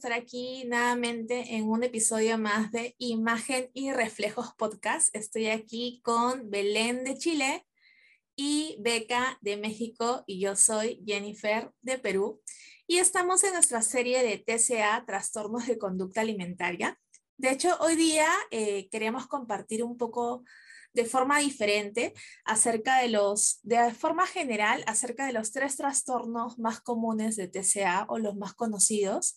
estar aquí nuevamente en un episodio más de Imagen y Reflejos Podcast. Estoy aquí con Belén de Chile y Beca de México y yo soy Jennifer de Perú. Y estamos en nuestra serie de TCA, Trastornos de Conducta Alimentaria. De hecho, hoy día eh, queremos compartir un poco de forma diferente acerca de los, de forma general, acerca de los tres trastornos más comunes de TCA o los más conocidos.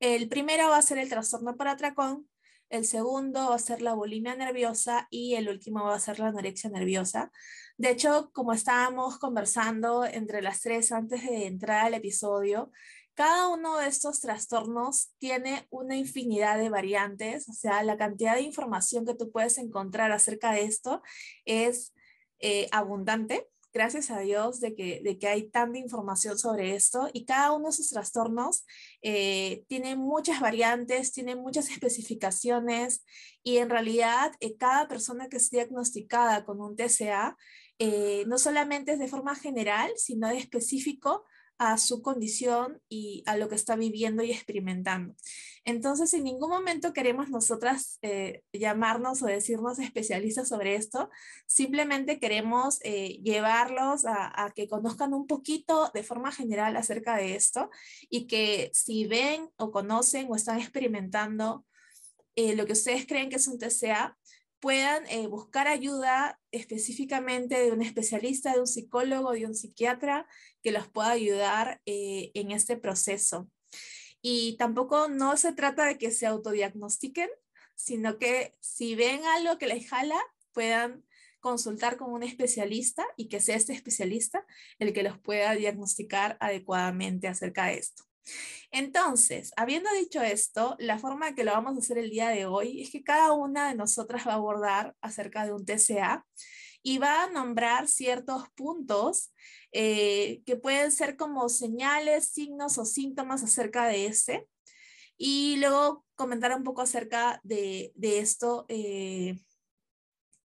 El primero va a ser el trastorno por atracón, el segundo va a ser la bulimia nerviosa y el último va a ser la anorexia nerviosa. De hecho, como estábamos conversando entre las tres antes de entrar al episodio, cada uno de estos trastornos tiene una infinidad de variantes, o sea, la cantidad de información que tú puedes encontrar acerca de esto es eh, abundante. Gracias a Dios de que, de que hay tanta información sobre esto y cada uno de esos trastornos eh, tiene muchas variantes, tiene muchas especificaciones y en realidad eh, cada persona que es diagnosticada con un TCA no solamente es de forma general, sino de específico a su condición y a lo que está viviendo y experimentando. Entonces, en ningún momento queremos nosotras eh, llamarnos o decirnos especialistas sobre esto, simplemente queremos eh, llevarlos a, que conozcan un poquito de forma general acerca de esto y que si ven o conocen o están experimentando eh, lo que ustedes creen que es un TCA, puedan eh, buscar ayuda específicamente de un especialista, de un psicólogo, de un psiquiatra que los pueda ayudar eh, en este proceso. Y tampoco no se trata de que se autodiagnostiquen, sino que si ven algo que les jala, puedan consultar con un especialista y que sea este especialista el que los pueda diagnosticar adecuadamente acerca de esto. Entonces, habiendo dicho esto, la forma que lo vamos a hacer el día de hoy es que cada una de nosotras va a abordar acerca de un TCA y va a nombrar ciertos puntos eh, que pueden ser como señales, signos o síntomas acerca de ese. Y luego comentar un poco acerca de, esto eh,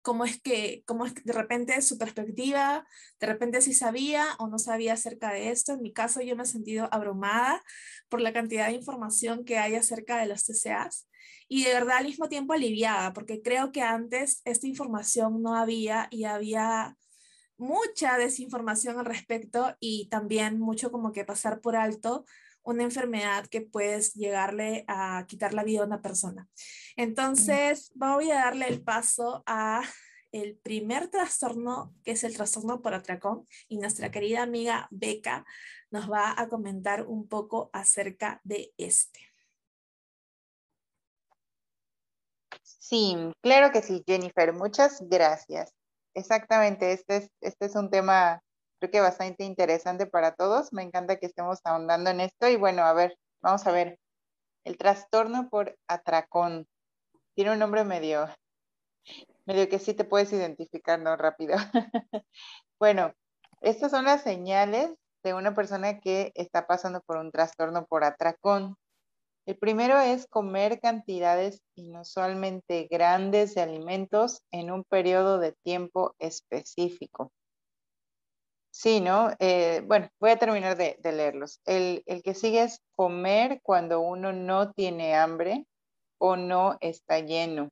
cómo es que, cómo es de repente su perspectiva, de repente si sabía o no sabía acerca de esto. En mi caso yo me he sentido abrumada por la cantidad de información que hay acerca de los TCAs y de verdad al mismo tiempo aliviada, porque creo que antes esta información no había y había mucha desinformación al respecto y también mucho como que pasar por alto una enfermedad que puedes llegarle a quitar la vida a una persona. Entonces, voy a darle el paso a el primer trastorno, que es el trastorno por atracón, y nuestra querida amiga Beca nos va a comentar un poco acerca de este. Sí, claro que sí, Jennifer. Muchas gracias. Exactamente, este es, este es un tema creo que bastante interesante para todos. Me encanta que estemos ahondando en esto. Y bueno, a ver, vamos a ver. El trastorno por atracón. Tiene un nombre medio, medio que sí te puedes identificar, ¿no? Rápido. bueno, estas son las señales de una persona que está pasando por un trastorno por atracón. El primero es comer cantidades inusualmente grandes de alimentos en un periodo de tiempo específico. Sí, ¿no? Eh, bueno, voy a terminar de, leerlos. El, el, que sigue es comer cuando uno no tiene hambre o no está lleno.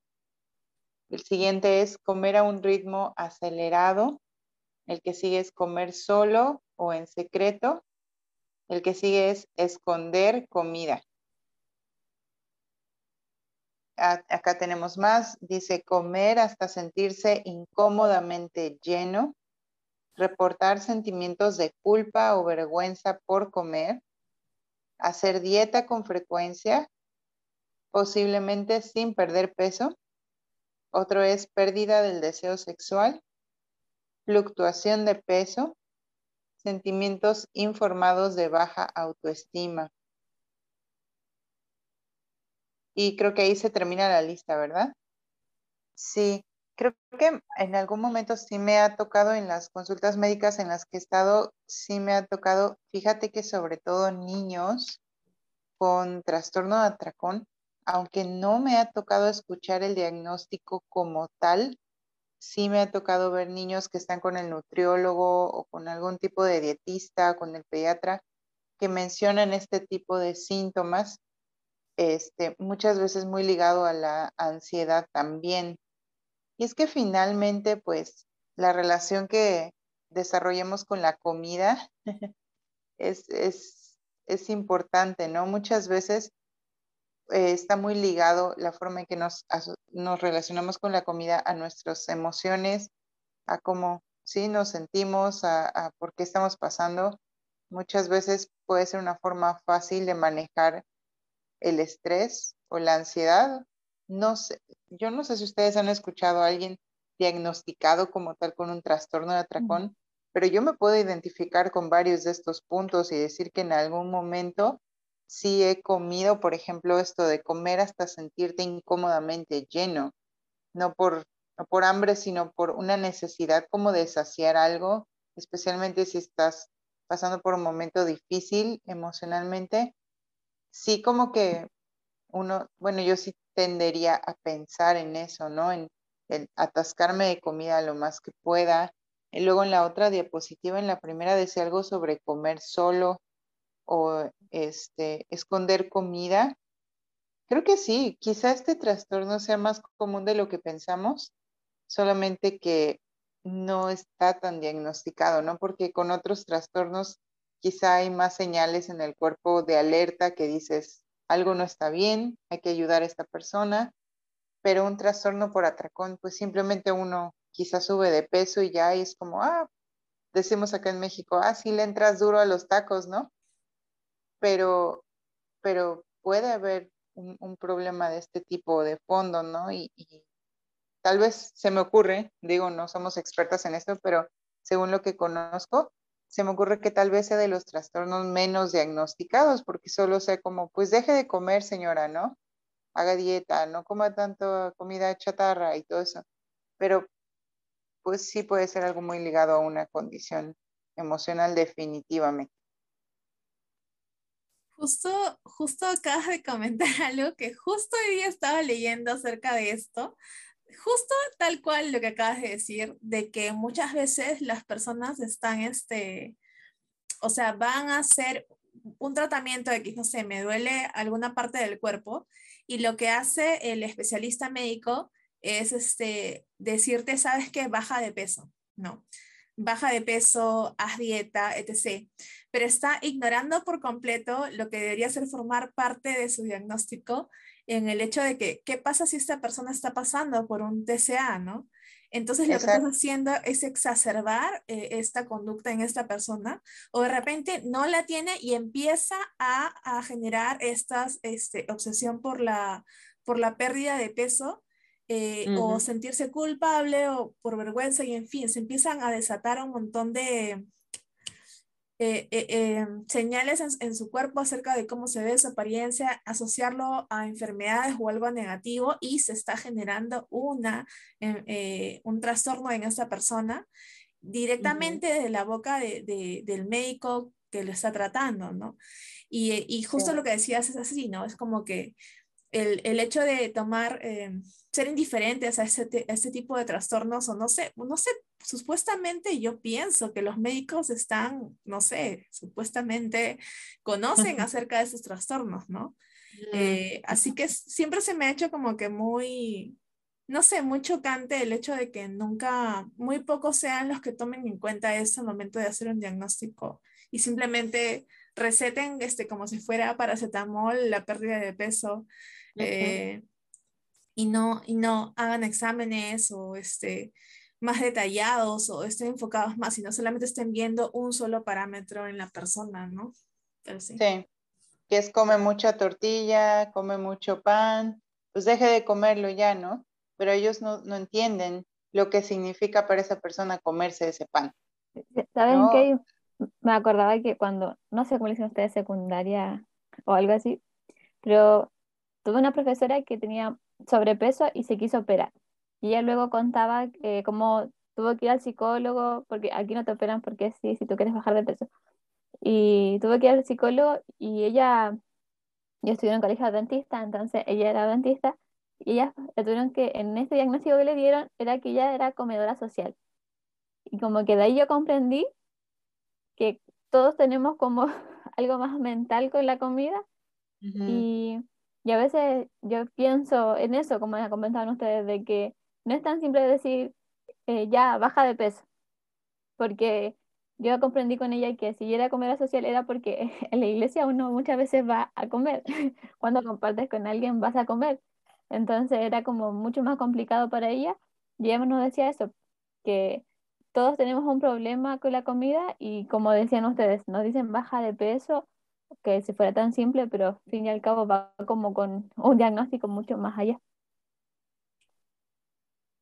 El siguiente es comer a un ritmo acelerado. El que sigue es comer solo o en secreto. El que sigue es esconder comida. Acá tenemos más. Dice comer hasta sentirse incómodamente lleno reportar sentimientos de culpa o vergüenza por comer, hacer dieta con frecuencia, posiblemente sin perder peso. Otro es pérdida del deseo sexual, fluctuación de peso, sentimientos informados de baja autoestima. Y creo que ahí se termina la lista, ¿verdad? Sí, Creo que en algún momento sí me ha tocado en las consultas médicas en las que he estado, sí me ha tocado, fíjate que sobre todo niños con trastorno de atracón, aunque no me ha tocado escuchar el diagnóstico como tal, sí me ha tocado ver niños que están con el nutriólogo o con algún tipo de dietista, con el pediatra, que mencionan este tipo de síntomas, este, muchas veces muy ligado a la ansiedad también. Y es que finalmente, pues, la relación que desarrollemos con la comida es, es, es importante, ¿no? Muchas veces eh, está muy ligado la forma en que nos, nos relacionamos con la comida a nuestras emociones, a cómo sí nos sentimos, a, a por qué estamos pasando. Muchas veces puede ser una forma fácil de manejar el estrés o la ansiedad. No sé, yo no sé si ustedes han escuchado a alguien diagnosticado como tal con un trastorno de atracón, pero yo me puedo identificar con varios de estos puntos y decir que en algún momento sí he comido, por ejemplo, esto de comer hasta sentirte incómodamente lleno, no por, no por hambre, sino por una necesidad como de saciar algo, especialmente si estás pasando por un momento difícil emocionalmente. Sí, como que uno, bueno, yo sí tendería a pensar en eso, ¿no? En atascarme de comida lo más que pueda, y luego en la otra diapositiva, en la primera, decía algo sobre comer solo o este, esconder comida. Creo que sí, quizá este trastorno sea más común de lo que pensamos, solamente que no está tan diagnosticado, ¿no? Porque con otros trastornos quizá hay más señales en el cuerpo de alerta que dices, algo no está bien, hay que ayudar a esta persona, pero un trastorno por atracón, pues simplemente uno quizás sube de peso y ya es como, ah, decimos acá en México, ah, sí le entras duro a los tacos, ¿no? Pero, pero puede haber un, problema de este tipo de fondo, ¿no? Y, y, tal vez se me ocurre, digo, no somos expertas en esto, pero según lo que conozco, se me ocurre que tal vez sea de los trastornos menos diagnosticados, porque solo sea como, pues deje de comer, señora, ¿no? Haga dieta, no coma tanto comida chatarra y todo eso. Pero pues sí puede ser algo muy ligado a una condición emocional definitivamente. Justo, justo acabas de comentar algo que justo hoy día estaba leyendo acerca de esto, justo tal cual lo que acabas de decir, de que muchas veces las personas están, este, o sea, van a hacer un tratamiento de que, no sé, me duele alguna parte del cuerpo y lo que hace el especialista médico es este, decirte, sabes que baja de peso, ¿no? Baja de peso, haz dieta, etc. Pero está ignorando por completo lo que debería ser formar parte de su diagnóstico en el hecho de que, ¿qué pasa si esta persona está pasando por un TCA, ¿no? Entonces lo que estás haciendo es exacerbar eh, esta conducta en esta persona o de repente no la tiene y empieza a, a generar esta este, obsesión por la, por la pérdida de peso eh, o sentirse culpable o por vergüenza y en fin, se empiezan a desatar un montón de eh, eh, señales en, su cuerpo acerca de cómo se ve su apariencia, asociarlo a enfermedades o algo negativo y se está generando una, un trastorno en esa persona directamente desde la boca de, del médico que lo está tratando, ¿no? Y, y justo lo que decías es así, ¿no? Es como que el, el hecho de tomar, eh, ser indiferentes a este, este tipo de trastornos, o no sé, no sé, supuestamente yo pienso que los médicos están, no sé, supuestamente conocen acerca de esos trastornos, ¿no? Eh, así que siempre se me ha hecho como que muy, no sé, muy chocante el hecho de que nunca, muy pocos sean los que tomen en cuenta eso al momento de hacer un diagnóstico y simplemente receten este, como si fuera paracetamol, la pérdida de peso, eh, y, no, y no hagan exámenes o este, más detallados o estén enfocados más, sino solamente estén viendo un solo parámetro en la persona, ¿no? sí. que es come mucha tortilla, come mucho pan, pues deje de comerlo ya, ¿no? Pero ellos no, no entienden lo que significa para esa persona comerse ese pan. ¿Saben qué? Me acordaba que cuando, no sé cómo le dicen ustedes, secundaria o algo así, pero tuve una profesora que tenía sobrepeso y se quiso operar. Y ella luego contaba que cómo tuvo que ir al psicólogo, porque aquí no te operan porque sí, si tú quieres bajar de peso. Y tuvo que ir al psicólogo y ella, yo estudié en colegio dentista, entonces ella era dentista, y ella le tuvieron que, en este diagnóstico que le dieron, era que ella era comedora social. Y como que de ahí yo comprendí que todos tenemos como algo más mental con la comida. y, y, a veces yo pienso en eso, como ya comentaban ustedes, de que no es tan simple decir, eh, ya, baja de peso. Porque yo comprendí con ella que si era comer social era porque en la iglesia uno muchas veces va a comer. Cuando compartes con alguien vas a comer. Entonces era como mucho más complicado para ella. Y ella nos decía eso, que todos tenemos un problema con la comida y como decían ustedes, nos dicen baja de peso, que si fuera tan simple, pero al fin y al cabo va como con un diagnóstico mucho más allá.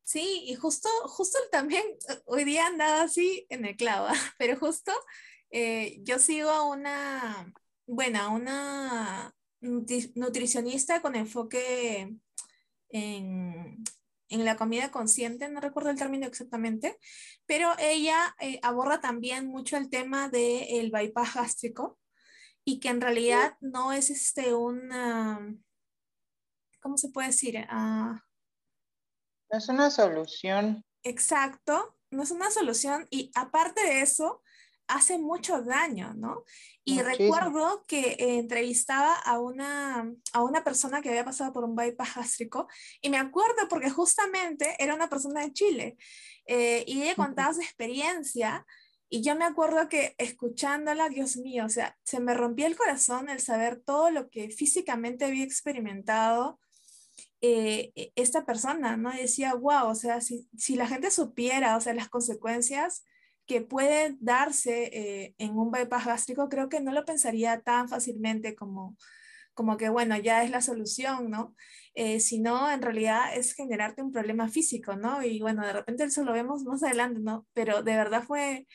Sí, y justo, justo también, hoy día andaba así en el clavo, pero justo eh, yo sigo a una, bueno, una nutricionista con enfoque en, la comida consciente, no recuerdo el término exactamente, pero ella eh, aborda también mucho el tema del bypass gástrico y que en realidad no es este una, ¿cómo se puede decir? Uh, no es una solución. Exacto, no es una solución y aparte de eso, hace mucho daño, ¿no? Y recuerdo que eh, entrevistaba a una, a una persona que había pasado por un bypass gástrico y me acuerdo porque justamente era una persona de Chile eh, y ella contaba su experiencia y yo me acuerdo que escuchándola, Dios mío, o sea, se me rompía el corazón el saber todo lo que físicamente había experimentado eh, e, esta persona, ¿no? decía, wow, o sea, si, si, la gente supiera, o sea, las consecuencias que pueden darse eh, en un bypass gástrico, creo que no lo pensaría tan fácilmente como, como que, bueno, ya es la solución, ¿no? Eh, sino en realidad es generarte un problema físico, ¿no? Y bueno, de repente eso lo vemos más adelante, ¿no? Pero de verdad fue,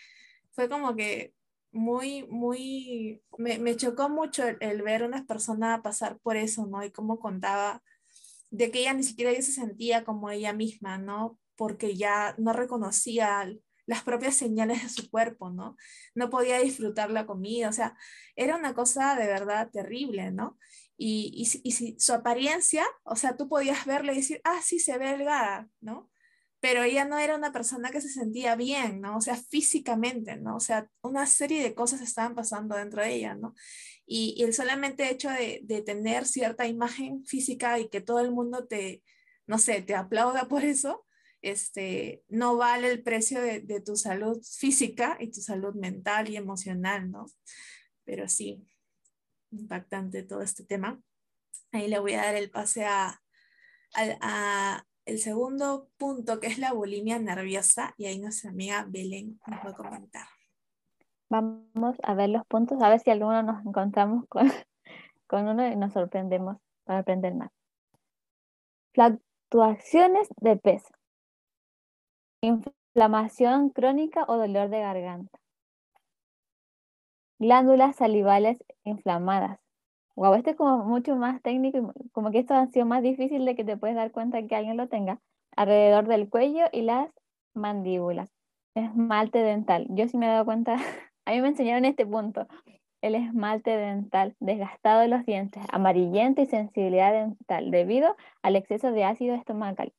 fue como que muy, muy, me, me chocó mucho el, el, ver a una persona pasar por eso, ¿no? Y cómo contaba de que ella ni siquiera ya se sentía como ella misma, ¿no? Porque ya no reconocía las propias señales de su cuerpo, ¿no? No podía disfrutar la comida, o sea, era una cosa de verdad terrible, ¿no? Y, y, y si su apariencia, o sea, tú podías verle y decir, ah, sí, se ve delgada, ¿no? Pero ella no era una persona que se sentía bien, ¿no? O sea, físicamente, ¿no? O sea, una serie de cosas estaban pasando dentro de ella, ¿no? Y, el solamente hecho de, tener cierta imagen física y que todo el mundo te, no sé, te aplauda por eso, este, no vale el precio de, tu salud física y tu salud mental y emocional, ¿no? Pero sí, impactante todo este tema. Ahí le voy a dar el pase a, a, el segundo punto, que es la bulimia nerviosa, y ahí nuestra amiga Belén nos va a comentar. Vamos a ver los puntos, a ver si alguno nos encontramos con, con uno y nos sorprendemos para aprender más. Fluctuaciones de peso. Inflamación crónica o dolor de garganta. Glándulas salivales inflamadas. Wow, este es como mucho más técnico como que esto ha sido más difícil de que te puedes dar cuenta que alguien lo tenga. Alrededor del cuello y las mandíbulas. Esmalte dental. Yo sí me he dado cuenta A mí me enseñaron este punto. El esmalte dental desgastado de los dientes, amarillento y sensibilidad dental debido al exceso de ácido estomacal.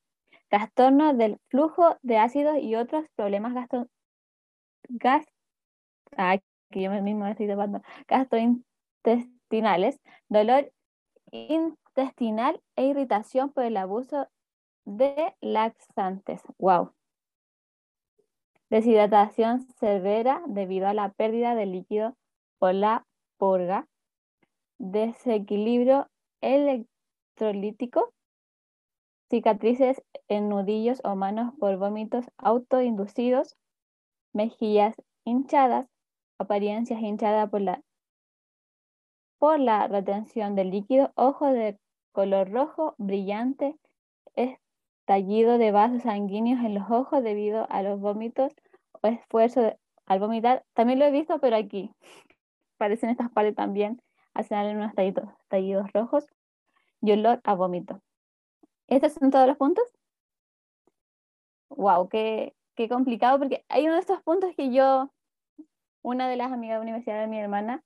Trastorno del flujo de ácidos y otros problemas gasto... gas... que yo mismo estoy gastrointestinales, dolor intestinal e irritación por el abuso de laxantes. Wow, deshidratación severa debido a la pérdida de líquido por la purga, desequilibrio electrolítico, cicatrices en nudillos o manos por vómitos autoinducidos, mejillas hinchadas, apariencias hinchadas por la, por la retención del líquido, ojos de color rojo brillante, estallido de vasos sanguíneos en los ojos debido a los vómitos o esfuerzo al vomitar. También lo he visto, pero aquí parecen estas partes también, hacen unos tallidos, tallidos rojos y olor a vómito. ¿Estos son todos los puntos? Wow, qué, qué complicado, porque hay uno de estos puntos que yo, una de las amigas de universidad de mi hermana,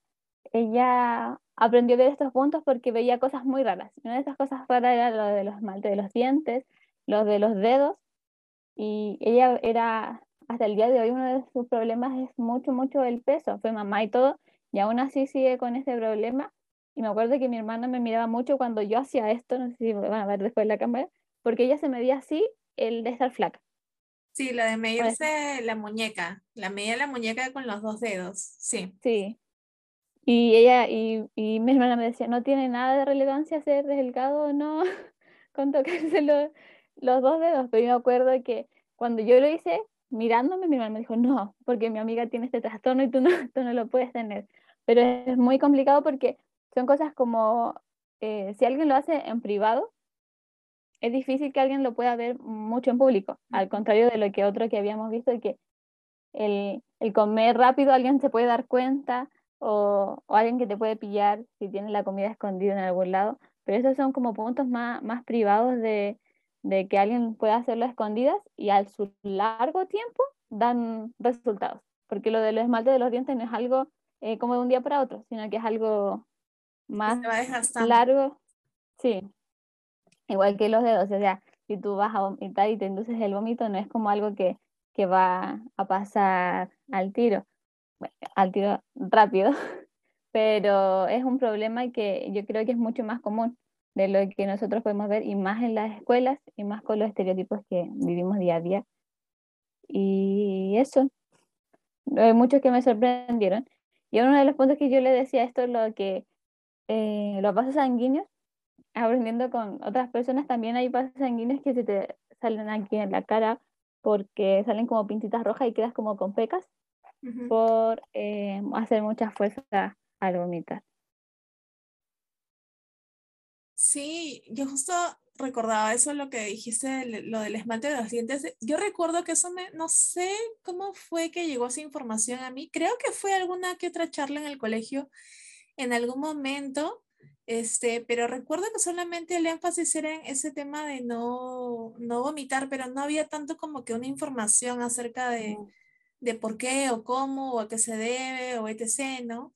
ella aprendió de estos puntos porque veía cosas muy raras. Una de estas cosas raras era lo de los esmaltes de los dientes, los de los dedos, y ella era, hasta el día de hoy, uno de sus problemas es mucho, mucho el peso, fue mamá y todo, y aún así sigue con este problema. Y me acuerdo que mi hermana me miraba mucho cuando yo hacía esto, no sé si me van a ver después de la cámara, porque ella se medía así el de estar flaca. Sí, la de medirse la muñeca, la medía la muñeca con los dos dedos, sí. Sí. Y ella, y, y mi hermana me decía, no tiene nada de relevancia ser delgado o no, con tocarse los, los dos dedos, pero yo me acuerdo que cuando yo lo hice, mirándome, mi hermana me dijo, no, porque mi amiga tiene este trastorno y tú no, tú no lo puedes tener. Pero es muy complicado porque son cosas como, eh, si alguien lo hace en privado, es difícil que alguien lo pueda ver mucho en público, al contrario de lo que otro que habíamos visto, que el, el comer rápido alguien se puede dar cuenta o, o, alguien que te puede pillar si tiene la comida escondida en algún lado, pero esos son como puntos más, más privados de, de que alguien pueda hacerlo a escondidas y al su largo tiempo dan resultados, porque lo del esmalte de los dientes no es algo eh, como de un día para otro, sino que es algo más largo. Sí, igual que los dedos, o sea, si tú vas a vomitar y te induces el vómito, no es como algo que, que va a pasar al tiro, al tiro rápido, pero es un problema que yo creo que es mucho más común de lo que nosotros podemos ver y más en las escuelas y más con los estereotipos que vivimos día a día. Y eso, hay muchos que me sorprendieron. Y uno de los puntos que yo le decía esto es lo que eh, los vasos sanguíneos, aprendiendo con otras personas, también hay vasos sanguíneos que se te salen aquí en la cara porque salen como pintitas rojas y quedas como con pecas por eh, hacer mucha fuerza al vomitar. Sí, yo justo recordaba eso, lo que dijiste, lo del esmalte de los dientes. Yo recuerdo que eso me, no sé cómo fue que llegó esa información a mí. Creo que fue alguna que otra charla en el colegio en algún momento, este, pero recuerdo que solamente el énfasis era en ese tema de no, no vomitar, pero no había tanto como que una información acerca de, de por qué o cómo o a qué se debe o etc., ¿no?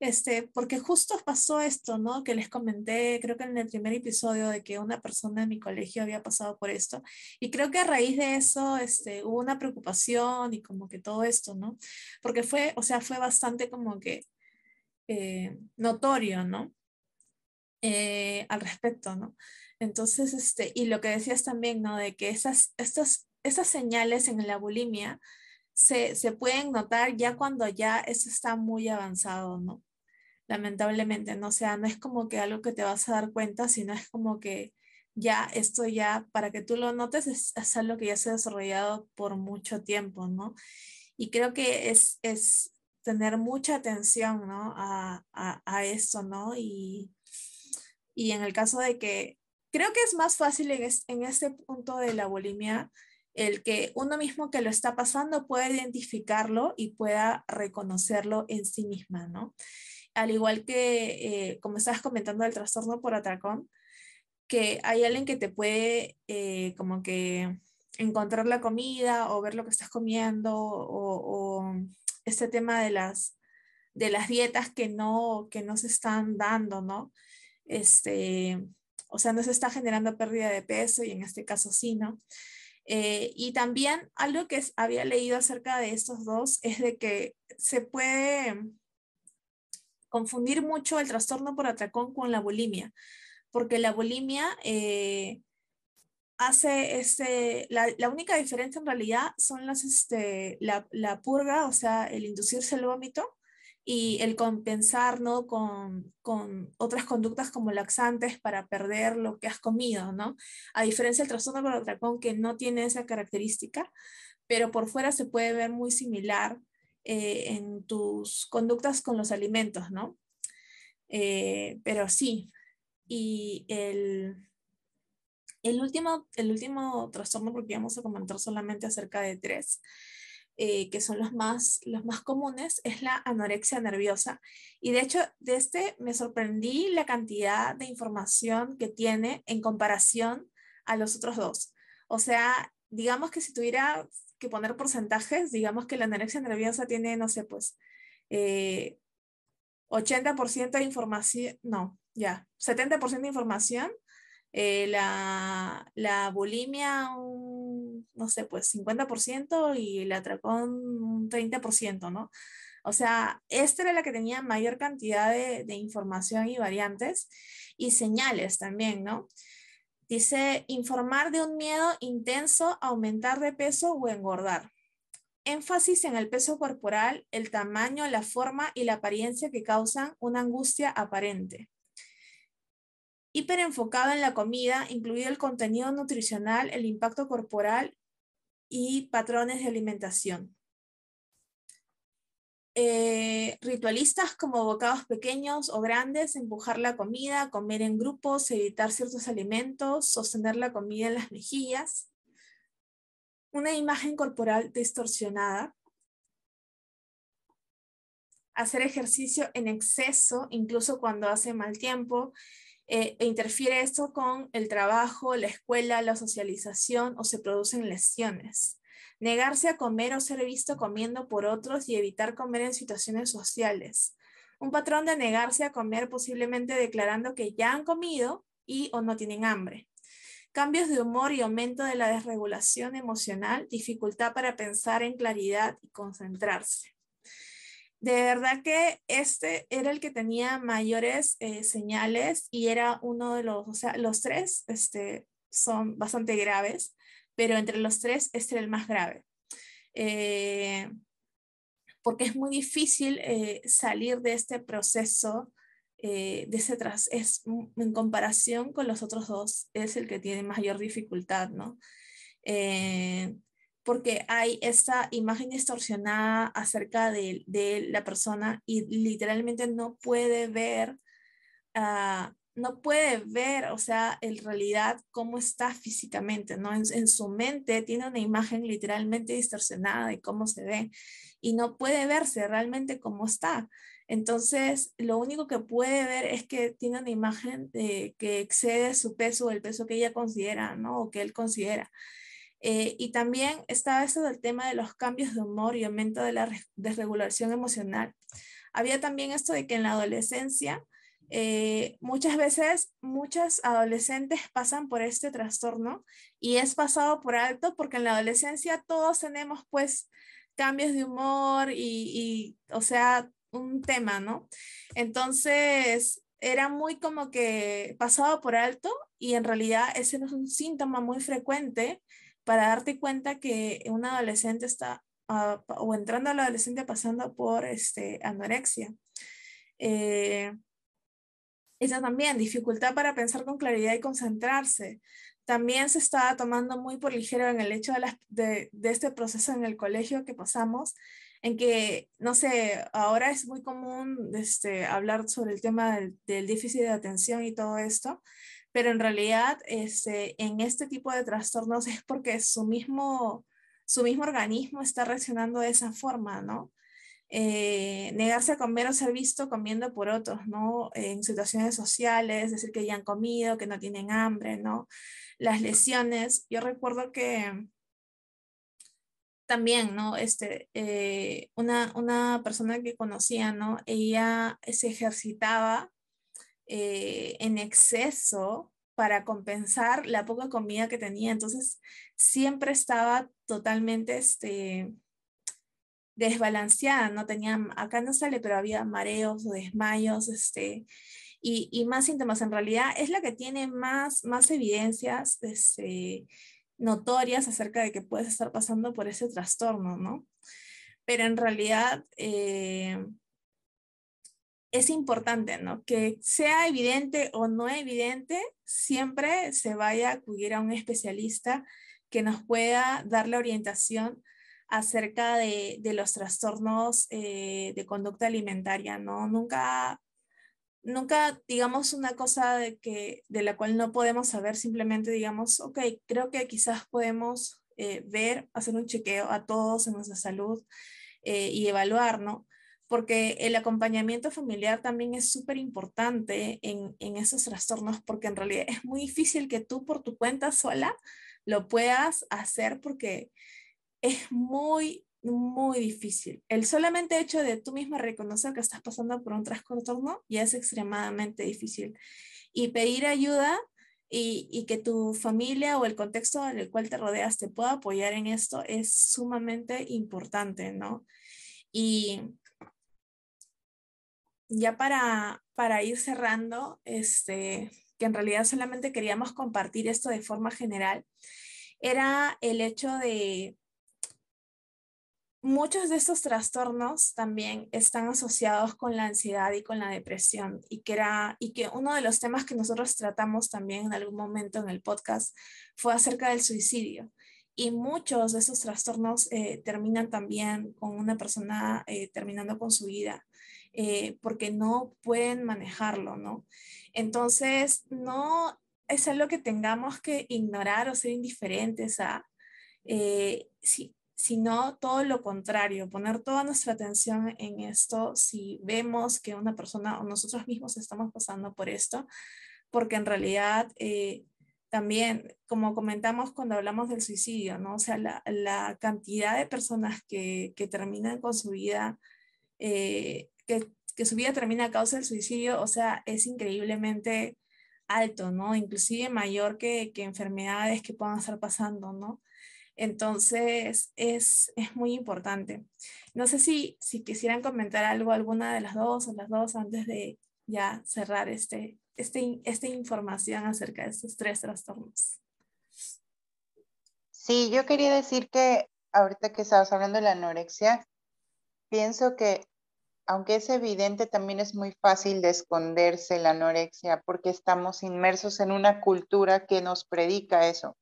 Este, porque justo pasó esto, ¿no? Que les comenté, creo que en el primer episodio, de que una persona en mi colegio había pasado por esto. Y creo que a raíz de eso este, hubo una preocupación y como que todo esto, ¿no? Porque fue, o sea, fue bastante como que eh, notorio, ¿no? Eh, al respecto, ¿no? Entonces, este, y lo que decías también, ¿no? De que esas, estas, estas señales en la bulimia se, se pueden notar ya cuando ya eso está muy avanzado, ¿no? lamentablemente, ¿no? O sea, no es como que algo que te vas a dar cuenta, sino es como que ya esto ya, para que tú lo notes, es, algo que ya se ha desarrollado por mucho tiempo, ¿no? Y creo que es, es tener mucha atención, ¿no? A, a, a esto, ¿no? Y, y en el caso de que, creo que es más fácil en, en este punto de la bulimia, el que uno mismo que lo está pasando pueda identificarlo y pueda reconocerlo en sí misma, ¿no? al igual que, eh, como estabas comentando, el trastorno por atracón, que hay alguien que te puede eh, como que encontrar la comida o ver lo que estás comiendo o, este tema de las, de las dietas que no, que no se están dando, ¿no? Este, o sea, no se está generando pérdida de peso y en este caso sí, ¿no? Eh, y también algo que había leído acerca de estos dos es de que se puede confundir mucho el trastorno por atracón con la bulimia, porque la bulimia eh, hace este, la, la, única diferencia en realidad son las, este, la, la, purga, o sea, el inducirse el vómito y el compensar ¿no? con, con, otras conductas como laxantes para perder lo que has comido, ¿no? A diferencia del trastorno por atracón que no tiene esa característica, pero por fuera se puede ver muy similar eh, en tus conductas con los alimentos, ¿no? Eh, pero sí, y el, el, último, el último trastorno, porque vamos a comentar solamente acerca de tres, eh, que son los más, los más comunes, es la anorexia nerviosa. Y de hecho, de este me sorprendí la cantidad de información que tiene en comparación a los otros dos. O sea, digamos que si tuviera que poner porcentajes, digamos que la anorexia nerviosa tiene, no sé, pues, 80% eh, de información, no, ya, 70% de información, eh, la, la, bulimia un, no sé, pues 50% y el atracón un 30%, ¿no? O sea, esta era la que tenía mayor cantidad de, de información y variantes y señales también, ¿no? Dice, informar de un miedo intenso, aumentar de peso o engordar. Énfasis en el peso corporal, el tamaño, la forma y la apariencia que causan una angustia aparente. Hiper enfocado en la comida, incluido el contenido nutricional, el impacto corporal y patrones de alimentación. Eh, ritualistas como bocados pequeños o grandes, empujar la comida, comer en grupos, evitar ciertos alimentos, sostener la comida en las mejillas. Una imagen corporal distorsionada. Hacer ejercicio en exceso, incluso cuando hace mal tiempo. Eh, e interfiere esto con el trabajo, la escuela, la socialización o se producen lesiones negarse a comer o ser visto comiendo por otros y evitar comer en situaciones sociales. Un patrón de negarse a comer posiblemente declarando que ya han comido y o no tienen hambre. Cambios de humor y aumento de la desregulación emocional, dificultad para pensar en claridad y concentrarse. De verdad que este era el que tenía mayores eh, señales y era uno de los, o sea, los tres este, son bastante graves pero entre los tres este era el más grave. Eh, porque es muy difícil eh, salir de este proceso, de ese tras, es, en comparación con los otros dos, es el que tiene mayor dificultad, ¿no? Porque hay esta imagen distorsionada acerca de, de, la persona y literalmente no puede ver uh, no puede ver, o sea, en realidad cómo está físicamente, ¿no? En, su mente tiene una imagen literalmente distorsionada de cómo se ve y no puede verse realmente cómo está. Entonces, lo único que puede ver es que tiene una imagen que excede su peso el peso que ella considera, ¿no? O que él considera. Eh, y también está eso del tema de los cambios de humor y aumento de la desregulación emocional. Había también esto de que en la adolescencia, eh, muchas veces muchas adolescentes pasan por este trastorno y es pasado por alto porque en la adolescencia todos tenemos pues cambios de humor y, o sea, un tema, ¿no? Entonces era muy como que pasado por alto y en realidad ese no es un síntoma muy frecuente para darte cuenta que un adolescente está ah, o entrando a la adolescente pasando por este, anorexia. Eh, esa también, dificultad para pensar con claridad y concentrarse. También se estaba tomando muy por ligero en el hecho de, de, este proceso en el colegio que pasamos, en que, no sé, ahora es muy común este, hablar sobre el tema del, del, déficit de atención y todo esto, pero en realidad este, en este tipo de trastornos es porque su mismo, su mismo organismo está reaccionando de esa forma, ¿no? Eh, negarse a comer o ser visto comiendo por otros, ¿no? En situaciones sociales, decir que ya han comido, que no tienen hambre, ¿no? Las lesiones. Yo recuerdo que también, ¿no? Este, eh, una, una, persona que conocía, ¿no? Ella se ejercitaba eh, en exceso para compensar la poca comida que tenía. Entonces, siempre estaba totalmente, este, desbalanceada, no tenía, acá no sale, pero había mareos o desmayos, este, y, y, más síntomas. En realidad es la que tiene más, más evidencias este, notorias acerca de que puedes estar pasando por ese trastorno, ¿no? Pero en realidad eh, es importante, ¿no? Que sea evidente o no evidente, siempre se vaya a acudir a un especialista que nos pueda dar la orientación acerca de, los trastornos eh, de conducta alimentaria, ¿no? Nunca, nunca digamos una cosa de, que, de la cual no podemos saber, simplemente digamos, ok, creo que quizás podemos eh, ver, hacer un chequeo a todos en nuestra salud eh, y evaluar, ¿no? Porque el acompañamiento familiar también es súper importante en, en esos trastornos, porque en realidad es muy difícil que tú por tu cuenta sola lo puedas hacer porque es muy, muy difícil. El solamente hecho de tú misma reconocer que estás pasando por un trastorno ya es extremadamente difícil. Y pedir ayuda y, y, que tu familia o el contexto en el cual te rodeas te pueda apoyar en esto es sumamente importante, ¿no? Y ya para, para ir cerrando, este, que en realidad solamente queríamos compartir esto de forma general, era el hecho de muchos de estos trastornos también están asociados con la ansiedad y con la depresión y que era y que uno de los temas que nosotros tratamos también en algún momento en el podcast fue acerca del suicidio. Y muchos de esos trastornos eh, terminan también con una persona eh, terminando con su vida eh, porque no pueden manejarlo, ¿no? Entonces, no es algo que tengamos que ignorar o ser indiferentes a, sí, sino todo lo contrario, poner toda nuestra atención en esto si vemos que una persona o nosotros mismos estamos pasando por esto, porque en realidad eh, también, como comentamos cuando hablamos del suicidio, ¿no? O sea, la, cantidad de personas que, terminan con su vida, eh, que, que su vida termina a causa del suicidio, o sea, es increíblemente alto, ¿no? Inclusive mayor que, que enfermedades que puedan estar pasando, ¿no? Entonces, es, muy importante. No sé si, si quisieran comentar algo, alguna de las dos o las dos, antes de ya cerrar este, este, esta información acerca de estos tres trastornos. Sí, yo quería decir que ahorita que estabas hablando de la anorexia, pienso que aunque es evidente, también es muy fácil de esconderse la anorexia porque estamos inmersos en una cultura que nos predica eso,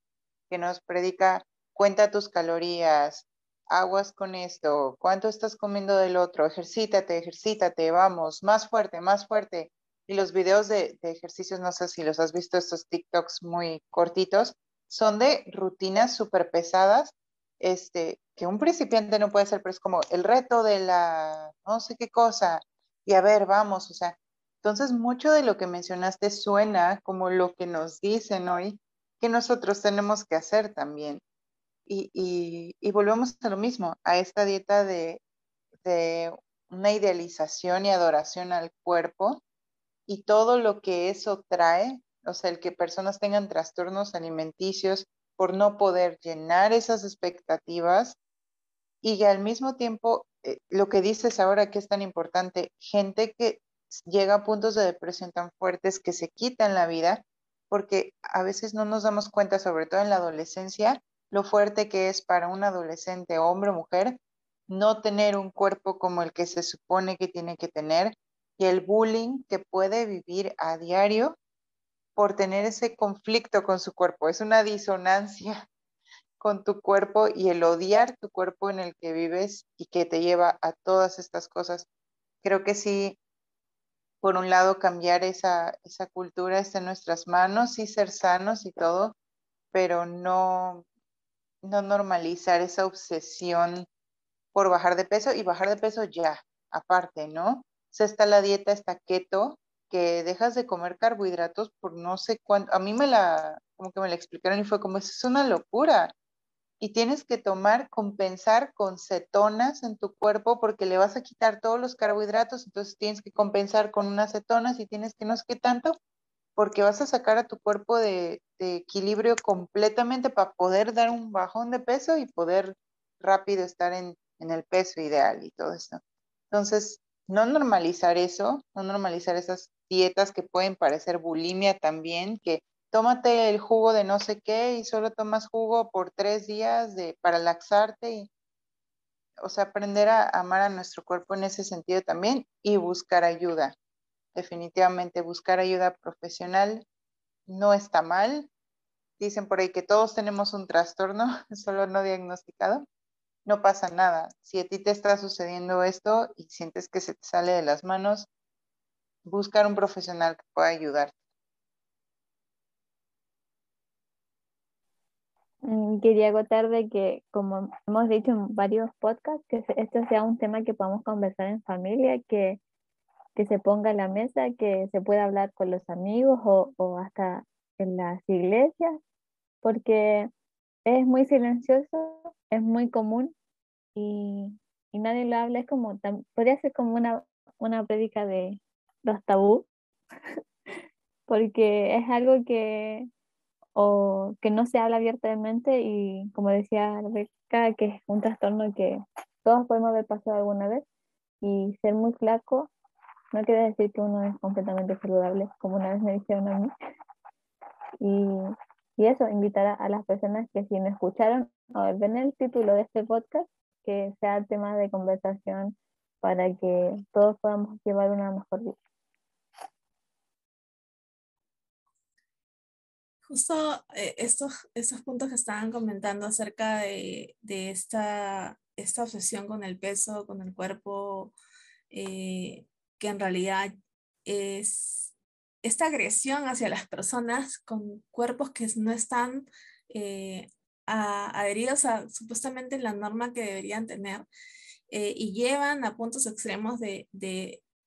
que nos predica cuenta tus calorías, aguas con esto, cuánto estás comiendo del otro, ejercítate, ejercítate, vamos, más fuerte, más fuerte. Y los videos de, ejercicios, no sé si los has visto, estos TikToks muy cortitos, son de rutinas súper pesadas, este, que un principiante no puede hacer, pero es como el reto de la no sé qué cosa. Y a ver, vamos, o sea, entonces mucho de lo que mencionaste suena como lo que nos dicen hoy que nosotros tenemos que hacer también. Y, volvemos a lo mismo, a esta dieta de, una idealización y adoración al cuerpo y todo lo que eso trae, o sea, el que personas tengan trastornos alimenticios por no poder llenar esas expectativas y al mismo tiempo, eh, lo que dices ahora que es tan importante, gente que llega a puntos de depresión tan fuertes que se quitan la vida, porque a veces no nos damos cuenta, sobre todo en la adolescencia, lo fuerte que es para un adolescente, hombre o mujer, no tener un cuerpo como el que se supone que tiene que tener y el bullying que puede vivir a diario por tener ese conflicto con su cuerpo. Es una disonancia con tu cuerpo y el odiar tu cuerpo en el que vives y que te lleva a todas estas cosas. Creo que sí, por un lado, cambiar esa, esa cultura está en nuestras manos, y ser sanos y todo, pero no, no normalizar esa obsesión por bajar de peso y bajar de peso ya, aparte, ¿no? O sea, está la dieta, está keto, que dejas de comer carbohidratos por no sé cuánto. A mí me la, como que me la explicaron y fue como, eso es una locura. Y tienes que tomar, compensar con cetonas en tu cuerpo porque le vas a quitar todos los carbohidratos, entonces tienes que compensar con unas cetonas y tienes que no sé qué tanto porque vas a sacar a tu cuerpo de, equilibrio completamente para poder dar un bajón de peso y poder rápido estar en, el peso ideal y todo eso. Entonces, no normalizar eso, no normalizar esas dietas que pueden parecer bulimia también, que tómate el jugo de no sé qué y solo tomas jugo por tres días de, para laxarte y, o sea, aprender a amar a nuestro cuerpo en ese sentido también y buscar ayuda definitivamente buscar ayuda profesional no está mal. Dicen por ahí que todos tenemos un trastorno, solo no diagnosticado. No pasa nada. Si a ti te está sucediendo esto y sientes que se te sale de las manos, buscar un profesional que pueda ayudarte. Mm, quería agotar de que, como hemos dicho en varios podcasts, que esto sea un tema que podamos conversar en familia, que que se ponga en la mesa, que se pueda hablar con los amigos o, o hasta en las iglesias, porque es muy silencioso, es muy común y, y nadie lo habla. Es como, podría ser como una, una prédica de los tabú, porque es algo que, o que no se habla abiertamente y como decía Rebeca, que es un trastorno que todos podemos haber pasado alguna vez y ser muy flaco no quiere decir que uno es completamente saludable, como una vez me dijeron a mí. Y, y eso, invitar a, las personas que si me escucharon o ven el título de este podcast, que sea tema de conversación para que todos podamos llevar una mejor vida. Justo eh, estos, estos puntos que estaban comentando acerca de, de esta, esta obsesión con el peso, con el cuerpo, eh, que en realidad es esta agresión hacia las personas con cuerpos que no están eh, adheridos a supuestamente la norma que deberían tener y llevan a puntos extremos de,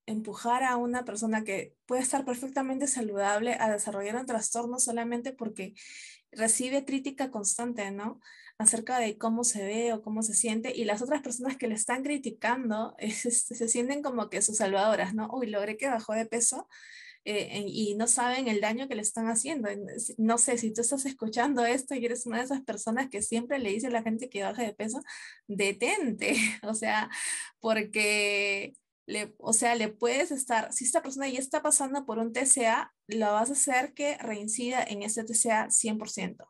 empujar a una persona que puede estar perfectamente saludable a desarrollar un trastorno solamente porque recibe crítica constante, ¿no? acerca de cómo se ve o cómo se siente y las otras personas que le están criticando se sienten como que sus salvadoras, ¿no? Uy, logré que bajó de peso eh, y no saben el daño que le están haciendo. No sé, si tú estás escuchando esto y eres una de esas personas que siempre le dice a la gente que baja de peso, detente, o sea, porque... Le, o sea, le puedes estar, si esta persona ya está pasando por un TCA, lo vas a hacer que reincida en ese TCA 100%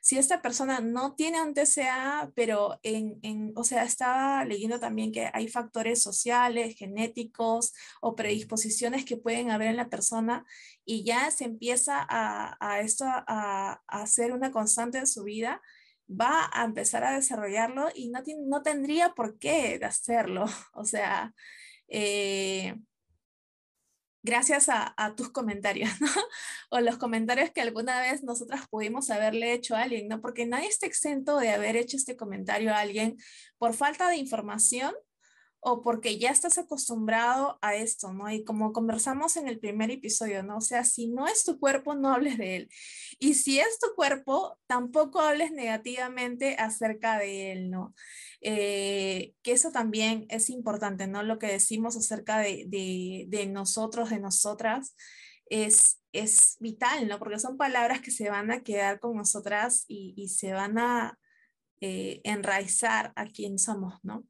si esta persona no tiene un TCA, pero en, en, o sea, estaba leyendo también que hay factores sociales, genéticos o predisposiciones que pueden haber en la persona y ya se empieza a, a esto a, a hacer una constante en su vida, va a empezar a desarrollarlo y no, no tendría por qué hacerlo. O sea, eh, gracias a, tus comentarios, ¿no? O los comentarios que alguna vez nosotras pudimos haberle hecho a alguien, ¿no? Porque nadie está exento de haber hecho este comentario a alguien por falta de información o porque ya estás acostumbrado a esto, ¿no? Y como conversamos en el primer episodio, ¿no? O sea, si no es tu cuerpo, no hables de él. Y si es tu cuerpo, tampoco hables negativamente acerca de él, ¿no? Eh, que eso también es importante, ¿no? Lo que decimos acerca de, de, nosotros, de nosotras, es, es vital, ¿no? Porque son palabras que se van a quedar con nosotras y, y se van a eh, enraizar a quién somos, ¿no?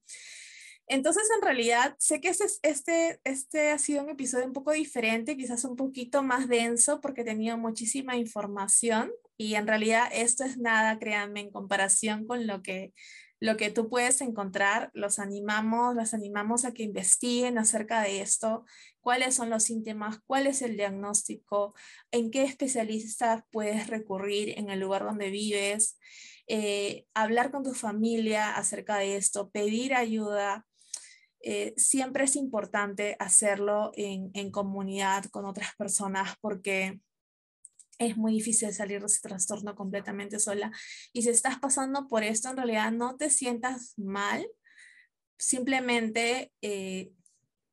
Entonces, en realidad, sé que este, este, este ha sido un episodio un poco diferente, quizás un poquito más denso porque he tenido muchísima información y en realidad esto es nada, créanme, en comparación con lo que, lo que tú puedes encontrar. Los animamos, las animamos a que investiguen acerca de esto, cuáles son los síntomas, cuál es el diagnóstico, en qué especialistas puedes recurrir en el lugar donde vives. Eh, hablar con tu familia acerca de esto, pedir ayuda, eh, siempre es importante hacerlo en, en, comunidad con otras personas porque es muy difícil salir de ese trastorno completamente sola. Y si estás pasando por esto, en realidad no te sientas mal, simplemente eh,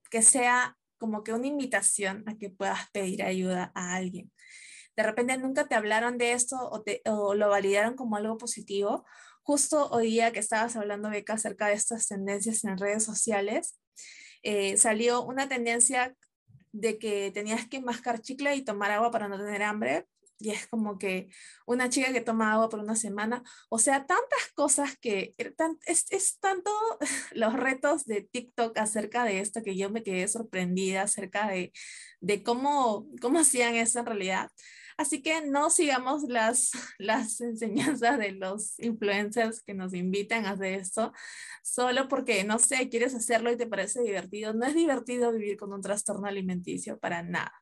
que sea como que una invitación a que puedas pedir ayuda a alguien. De repente nunca te hablaron de esto o, te, o lo validaron como algo positivo Justo hoy día que estabas hablando, Beca, acerca de estas tendencias en redes sociales, eh, salió una tendencia de que tenías que mascar chicle y tomar agua para no tener hambre. Y es como que una chica que toma agua por una semana. O sea, tantas cosas que es, es tanto los retos de TikTok acerca de esto que yo me quedé sorprendida acerca de, de cómo, cómo hacían eso en realidad. Así que no sigamos las, las enseñanzas de los influencers que nos invitan a hacer esto, solo porque, no sé, quieres hacerlo y te parece divertido. No es divertido vivir con un trastorno alimenticio para nada.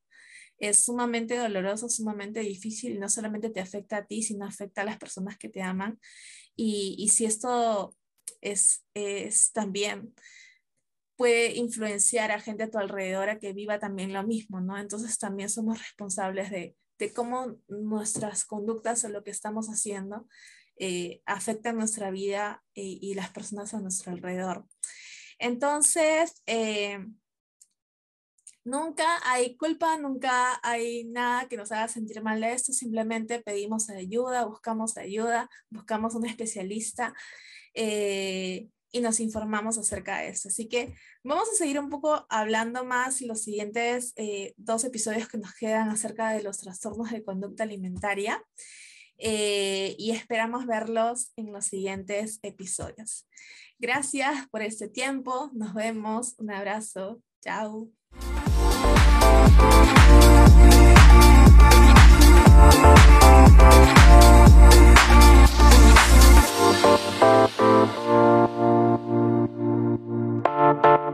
Es sumamente doloroso, sumamente difícil no solamente te afecta a ti, sino afecta a las personas que te aman. Y, y si esto es, es también puede influenciar a gente a tu alrededor a que viva también lo mismo, ¿no? Entonces también somos responsables de, de cómo nuestras conductas o lo que estamos haciendo eh, afectan nuestra vida eh, y las personas a nuestro alrededor. Entonces, eh, nunca hay culpa, nunca hay nada que nos haga sentir mal de esto, simplemente pedimos ayuda, buscamos ayuda, buscamos un especialista y nos informamos acerca de eso. Así que vamos a seguir un poco hablando más los siguientes eh, dos episodios que nos quedan acerca de los trastornos de conducta alimentaria eh, y esperamos verlos en los siguientes episodios. Gracias por este tiempo, nos vemos, un abrazo, chao. Thank you.